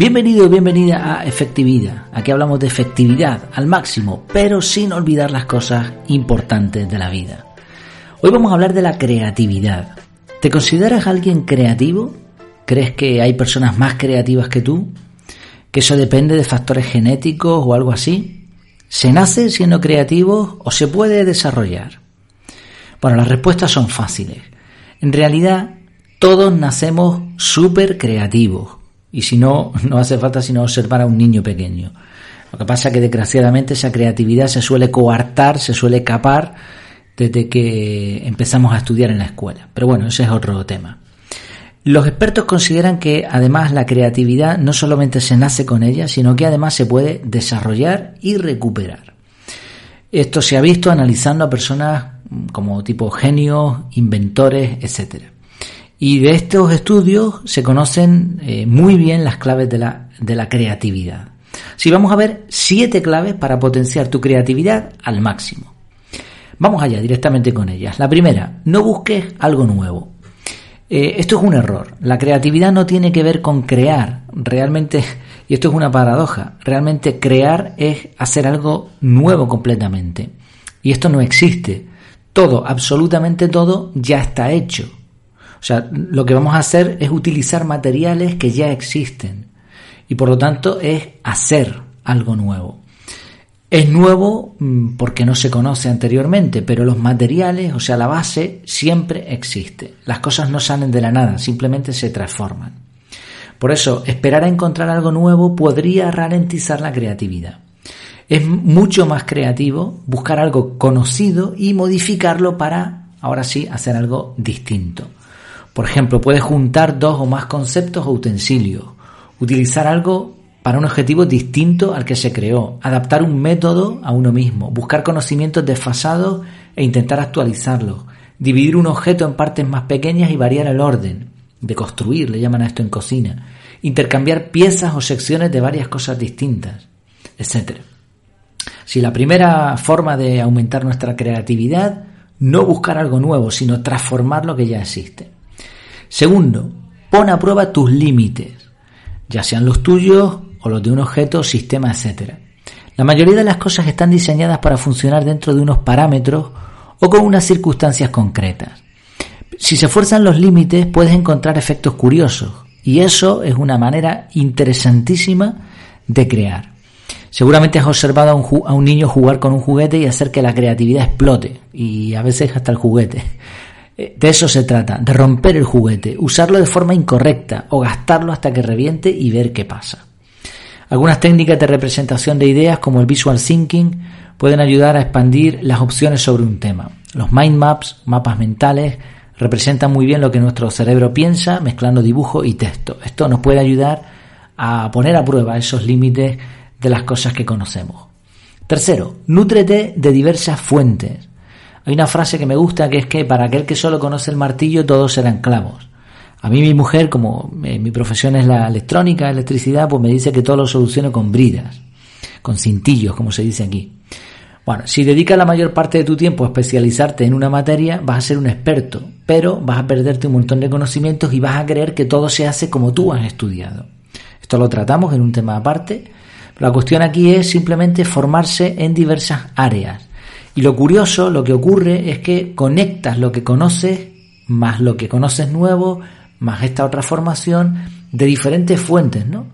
Bienvenido y bienvenida a Efectividad. Aquí hablamos de efectividad al máximo, pero sin olvidar las cosas importantes de la vida. Hoy vamos a hablar de la creatividad. ¿Te consideras alguien creativo? ¿Crees que hay personas más creativas que tú? ¿Que eso depende de factores genéticos o algo así? ¿Se nace siendo creativo o se puede desarrollar? Bueno, las respuestas son fáciles. En realidad, todos nacemos súper creativos y si no, no hace falta sino observar a un niño pequeño. Lo que pasa es que desgraciadamente esa creatividad se suele coartar, se suele escapar desde que empezamos a estudiar en la escuela. Pero bueno, ese es otro tema. Los expertos consideran que además la creatividad no solamente se nace con ella, sino que además se puede desarrollar y recuperar. Esto se ha visto analizando a personas como tipo genios, inventores, etcétera. Y de estos estudios se conocen eh, muy bien las claves de la, de la creatividad. Si vamos a ver siete claves para potenciar tu creatividad al máximo. Vamos allá directamente con ellas. La primera, no busques algo nuevo. Eh, esto es un error. La creatividad no tiene que ver con crear. Realmente, y esto es una paradoja, realmente crear es hacer algo nuevo completamente. Y esto no existe. Todo, absolutamente todo, ya está hecho. O sea, lo que vamos a hacer es utilizar materiales que ya existen y por lo tanto es hacer algo nuevo. Es nuevo mm, porque no se conoce anteriormente, pero los materiales, o sea, la base, siempre existe. Las cosas no salen de la nada, simplemente se transforman. Por eso, esperar a encontrar algo nuevo podría ralentizar la creatividad. Es mucho más creativo buscar algo conocido y modificarlo para, ahora sí, hacer algo distinto. Por ejemplo, puedes juntar dos o más conceptos o utensilios, utilizar algo para un objetivo distinto al que se creó, adaptar un método a uno mismo, buscar conocimientos desfasados e intentar actualizarlos, dividir un objeto en partes más pequeñas y variar el orden, de construir, le llaman a esto en cocina, intercambiar piezas o secciones de varias cosas distintas, etc. Si la primera forma de aumentar nuestra creatividad, no buscar algo nuevo, sino transformar lo que ya existe. Segundo, pon a prueba tus límites, ya sean los tuyos o los de un objeto, sistema, etc. La mayoría de las cosas están diseñadas para funcionar dentro de unos parámetros o con unas circunstancias concretas. Si se fuerzan los límites puedes encontrar efectos curiosos y eso es una manera interesantísima de crear. Seguramente has observado a un, a un, niño jugar con un juguete y hacer que la creatividad explote y a veces hasta el juguete. De eso se trata, de romper el juguete, usarlo de forma incorrecta o gastarlo hasta que reviente y ver qué pasa. Algunas técnicas de representación de ideas como el visual thinking pueden ayudar a expandir las opciones sobre un tema. Los mind maps, mapas mentales, representan muy bien lo que nuestro cerebro piensa mezclando dibujo y texto. Esto nos puede ayudar a poner a prueba esos límites de las cosas que conocemos. Tercero, nútrete de diversas fuentes. Hay una frase que me gusta que es que para aquel que solo conoce el martillo todos serán clavos. A mí mi mujer, como eh, mi profesión es la electrónica, electricidad, pues me dice que todo lo soluciono con bridas, con cintillos, como se dice aquí. Bueno, si dedicas la mayor parte de tu tiempo a especializarte en una materia, vas a ser un experto, pero vas a perderte un montón de conocimientos y vas a creer que todo se hace como tú has estudiado. Esto lo tratamos en un tema aparte. La cuestión aquí es simplemente formarse en diversas áreas y lo curioso, lo que ocurre es que conectas lo que conoces más lo que conoces nuevo, más esta otra formación de diferentes fuentes, ¿no?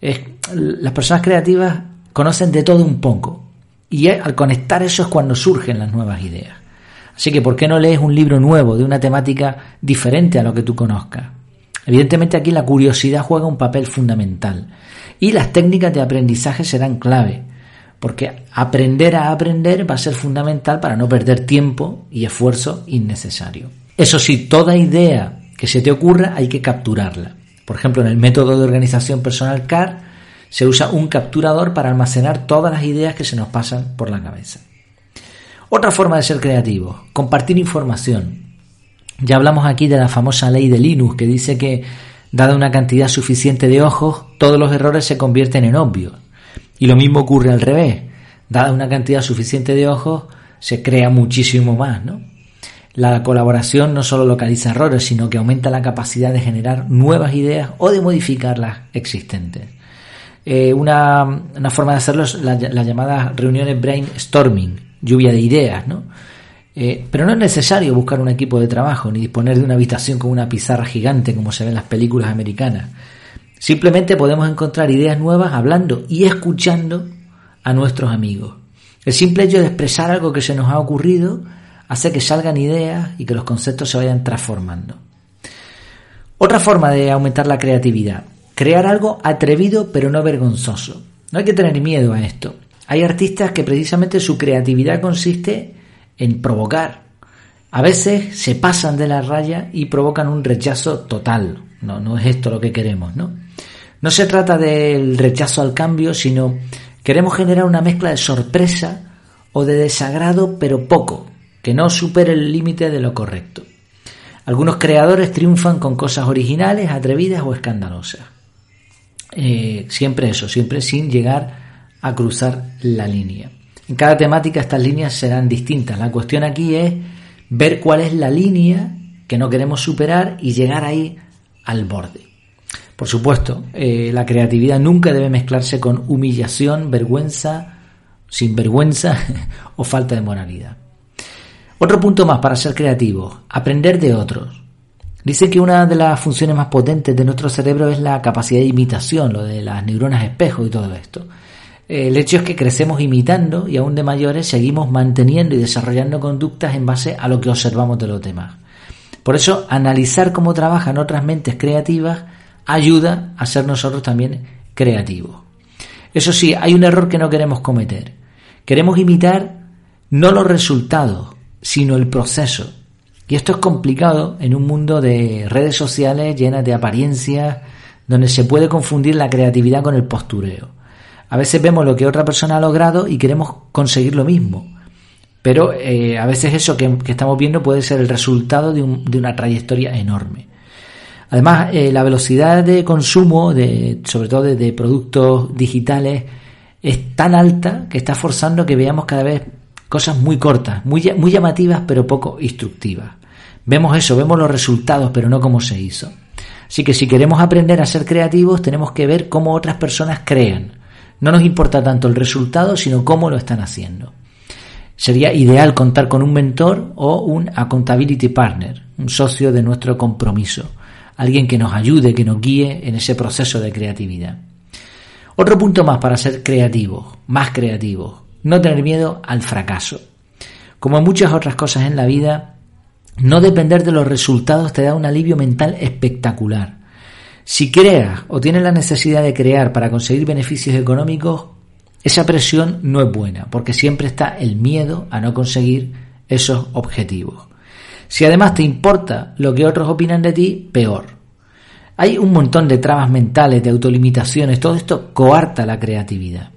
Es, las personas creativas conocen de todo un poco y al conectar eso es cuando surgen las nuevas ideas. Así que, ¿por qué no lees un libro nuevo de una temática diferente a lo que tú conozcas? Evidentemente aquí la curiosidad juega un papel fundamental y las técnicas de aprendizaje serán clave porque aprender a aprender va a ser fundamental para no perder tiempo y esfuerzo innecesario. Eso sí, toda idea que se te ocurra hay que capturarla. Por ejemplo, en el método de organización personal CAR se usa un capturador para almacenar todas las ideas que se nos pasan por la cabeza. Otra forma de ser creativo, compartir información. Ya hablamos aquí de la famosa ley de Linus que dice que, dada una cantidad suficiente de ojos, todos los errores se convierten en obvios. Y lo mismo ocurre al revés. Dada una cantidad suficiente de ojos, se crea muchísimo más, ¿no? La colaboración no solo localiza errores, sino que aumenta la capacidad de generar nuevas ideas o de modificar las existentes. Eh, una, forma de hacerlo es las la llamadas reuniones brainstorming, lluvia de ideas, ¿no? Eh, pero no es necesario buscar un equipo de trabajo ni disponer de una habitación con una pizarra gigante como se ve en las películas americanas. Simplemente podemos encontrar ideas nuevas hablando y escuchando a nuestros amigos. El simple hecho de expresar algo que se nos ha ocurrido hace que salgan ideas y que los conceptos se vayan transformando. Otra forma de aumentar la creatividad, crear algo atrevido pero no vergonzoso. No hay que tener miedo a esto. Hay artistas que precisamente su creatividad consiste en provocar. A veces se pasan de la raya y provocan un rechazo total. No, no es esto lo que queremos, ¿no? No se trata del rechazo al cambio, sino queremos generar una mezcla de sorpresa o de desagrado, pero poco, que no supere el límite de lo correcto. Algunos creadores triunfan con cosas originales, atrevidas o escandalosas. Eh, siempre eso, siempre sin llegar a cruzar la línea. En cada temática estas líneas serán distintas. La cuestión aquí es ver cuál es la línea que no queremos superar y llegar ahí al borde. Por supuesto, eh, la creatividad nunca debe mezclarse con humillación, vergüenza, sinvergüenza o falta de moralidad. Otro punto más para ser creativo, aprender de otros. Dice que una de las funciones más potentes de nuestro cerebro es la capacidad de imitación, lo de las neuronas espejo y todo esto. El hecho es que crecemos imitando y aún de mayores seguimos manteniendo y desarrollando conductas en base a lo que observamos de los demás. Por eso, analizar cómo trabajan otras mentes creativas ayuda a ser nosotros también creativos. Eso sí, hay un error que no queremos cometer. Queremos imitar no los resultados, sino el proceso. Y esto es complicado en un mundo de redes sociales llenas de apariencias, donde se puede confundir la creatividad con el postureo. A veces vemos lo que otra persona ha logrado y queremos conseguir lo mismo. Pero eh, a veces eso que, estamos viendo puede ser el resultado de, de una trayectoria enorme. Además, eh, la velocidad de consumo, de, sobre todo de, productos digitales, es tan alta que está forzando que veamos cada vez cosas muy cortas, muy, muy llamativas, pero poco instructivas. Vemos eso, vemos los resultados, pero no cómo se hizo. Así que si queremos aprender a ser creativos, tenemos que ver cómo otras personas crean. No nos importa tanto el resultado, sino cómo lo están haciendo. Sería ideal contar con un mentor o un accountability partner, un socio de nuestro compromiso alguien que nos ayude, que nos guíe en ese proceso de creatividad. Otro punto más para ser creativos, más creativos, no tener miedo al fracaso. Como muchas otras cosas en la vida, no depender de los resultados te da un alivio mental espectacular. Si creas o tienes la necesidad de crear para conseguir beneficios económicos, esa presión no es buena, porque siempre está el miedo a no conseguir esos objetivos. Si además te importa lo que otros opinan de ti, peor. Hay un montón de trabas mentales, de autolimitaciones, todo esto coarta la creatividad.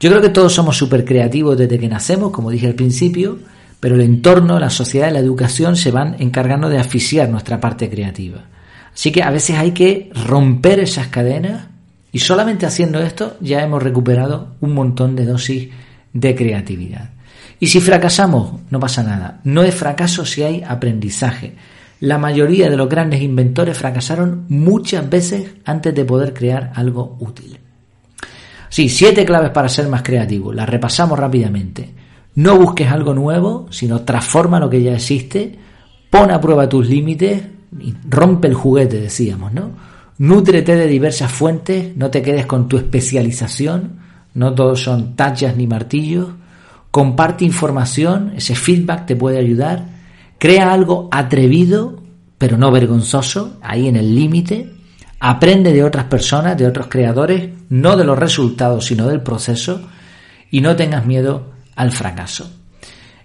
Yo creo que todos somos súper creativos desde que nacemos, como dije al principio, pero el entorno, la sociedad y la educación se van encargando de asfixiar nuestra parte creativa. Así que a veces hay que romper esas cadenas y solamente haciendo esto ya hemos recuperado un montón de dosis de creatividad. Y si fracasamos, no pasa nada. No es fracaso si hay aprendizaje. La mayoría de los grandes inventores fracasaron muchas veces antes de poder crear algo útil. Sí, siete claves para ser más creativo. Las repasamos rápidamente. No busques algo nuevo, sino transforma lo que ya existe. Pon a prueba tus límites. Rompe el juguete, decíamos, ¿no? Nútrete de diversas fuentes. No te quedes con tu especialización. No todos son tachas ni martillos comparte información, ese feedback te puede ayudar, crea algo atrevido, pero no vergonzoso, ahí en el límite, aprende de otras personas, de otros creadores, no de los resultados, sino del proceso, y no tengas miedo al fracaso.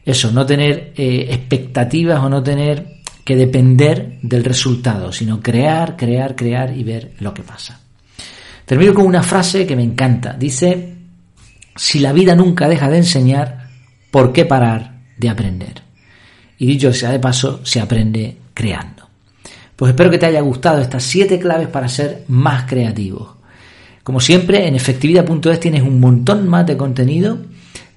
Eso, no tener eh, expectativas o no tener que depender del resultado, sino crear, crear, crear y ver lo que pasa. Termino con una frase que me encanta. Dice, si la vida nunca deja de enseñar, ¿por qué parar de aprender? Y dicho sea de paso, se aprende creando. Pues espero que te haya gustado estas siete claves para ser más creativo. Como siempre, en efectividad.es tienes un montón más de contenido.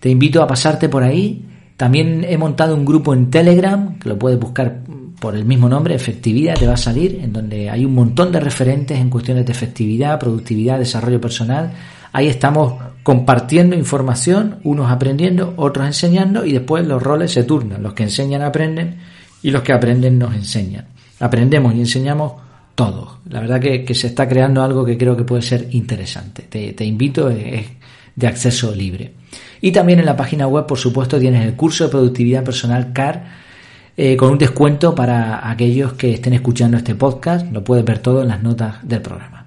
Te invito a pasarte por ahí. También he montado un grupo en Telegram, que lo puedes buscar por el mismo nombre, efectividad, te va a salir, en donde hay un montón de referentes en cuestiones de efectividad, productividad, desarrollo personal. Ahí estamos compartiendo información, unos aprendiendo, otros enseñando y después los roles se turnan. Los que enseñan aprenden y los que aprenden nos enseñan. Aprendemos y enseñamos todos. La verdad que, se está creando algo que creo que puede ser interesante. Te, te invito, es de acceso libre. Y también en la página web, por supuesto, tienes el curso de productividad personal CAR eh, con un descuento para aquellos que estén escuchando este podcast. Lo puedes ver todo en las notas del programa.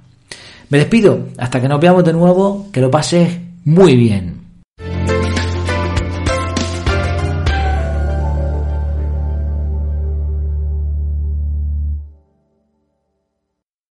Me despido, hasta que nos veamos de nuevo, que lo pases muy bien.